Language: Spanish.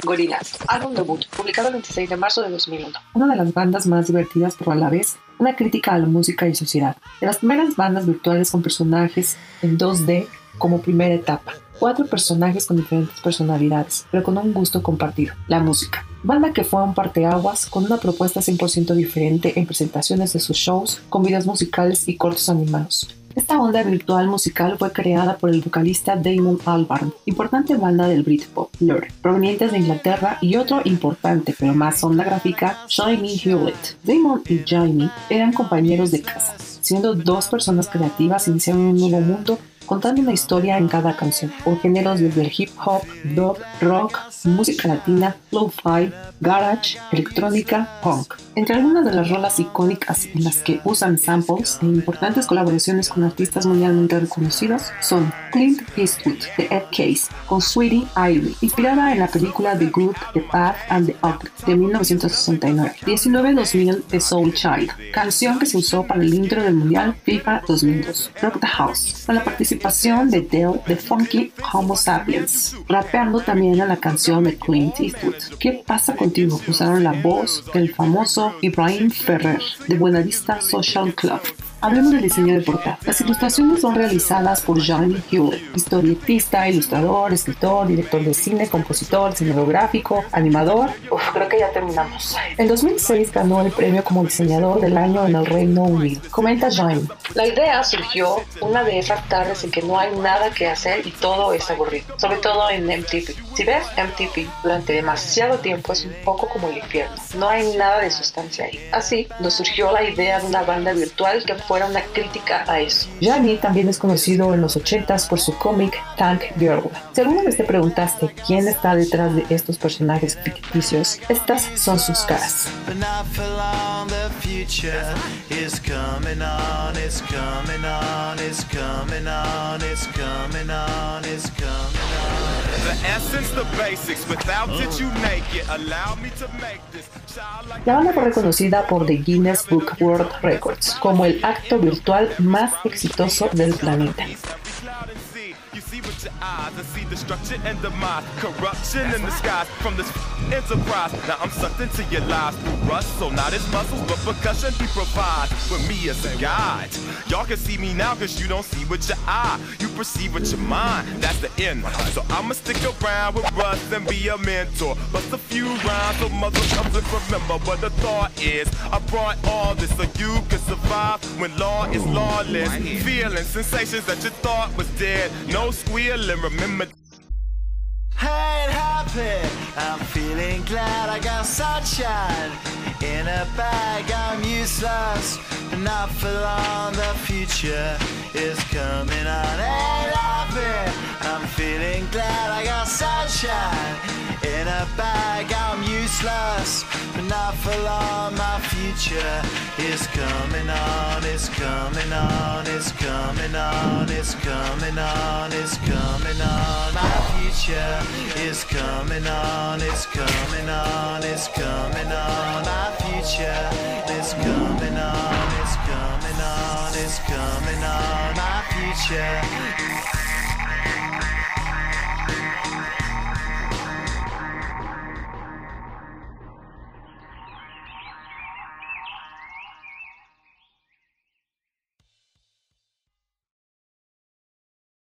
Gorillaz, álbum debut, publicado el 26 de marzo de 2001. Una de las bandas más divertidas, pero a la vez una crítica a la música y sociedad. De las primeras bandas virtuales con personajes en 2D como primera etapa. Cuatro personajes con diferentes personalidades, pero con un gusto compartido, la música. Banda que fue un parteaguas con una propuesta 100% diferente en presentaciones de sus shows, con videos musicales y cortos animados. Esta onda virtual musical fue creada por el vocalista Damon Albarn, importante banda del Britpop, Blur, provenientes de Inglaterra, y otro importante pero más onda gráfica, Jamie Hewlett. Damon y Jamie eran compañeros de casa, siendo dos personas creativas iniciaron un nuevo mundo contando una historia en cada canción, con géneros desde el hip hop, dub, rock, música latina, lo-fi, garage, electrónica, punk. Entre algunas de las rolas icónicas en las que usan samples e importantes colaboraciones con artistas mundialmente reconocidos son Clint Eastwood de Ed Case con Sweetie Ivy, inspirada en la película The Good, The Bad and The Ugly de 1969. 19-2000 de Soul Child, canción que se usó para el intro del Mundial FIFA 2002. Rock the House, con la participación de Dale de Funky Homo Sapiens, rapeando también a la canción de Clint Eastwood. ¿Qué pasa contigo? Usaron la voz del famoso Ibrahim Ferrer de Buenavista Social Club. Hablemos del diseño de portada. Las ilustraciones son realizadas por Johnny Hewlett, historietista, ilustrador, escritor, director de cine, compositor, cinematográfico, animador. Uf, creo que ya terminamos. En 2006 ganó el premio como diseñador del año en el Reino Unido. Comenta Johnny. La idea surgió una de esas tardes en que no hay nada que hacer y todo es aburrido, sobre todo en MTV. Si ves MTV durante demasiado tiempo es un poco como el infierno, no hay nada de sustancia ahí. Así nos surgió la idea de una banda virtual que fuera una crítica a eso. Johnny también es conocido en los 80s por su cómic Tank Girl. Si alguna vez te preguntaste quién está detrás de estos personajes ficticios, estas son sus caras. La banda fue reconocida por The Guinness Book World Records como el acto virtual más exitoso del planeta. Your eyes and see destruction and demise, corruption in the skies from this enterprise. Now I'm sucked into your lives through rust, so not as muscles, but percussion he provides with me as a guide. Y'all can see me now cause you don't see with your eye, you perceive with your mind. That's the end. So I'ma stick around with Russ and be a mentor. Bust a few rhymes so mother comes and remember what the thought is. I brought all this so you can survive when law is lawless. Feeling sensations that you thought was dead. No squealing, remember. Hey, happy, I'm feeling glad I got sunshine in a bag. I'm useless, but not for long. The future is coming on. Hey, happy, I'm feeling glad I got sunshine in a bag. I'm useless, but not for long. My future is coming on. It's coming on. It's coming on. It's coming on. It's coming future is coming on. It's coming on. It's coming on. My future is coming on. It's coming on. It's coming on. My future.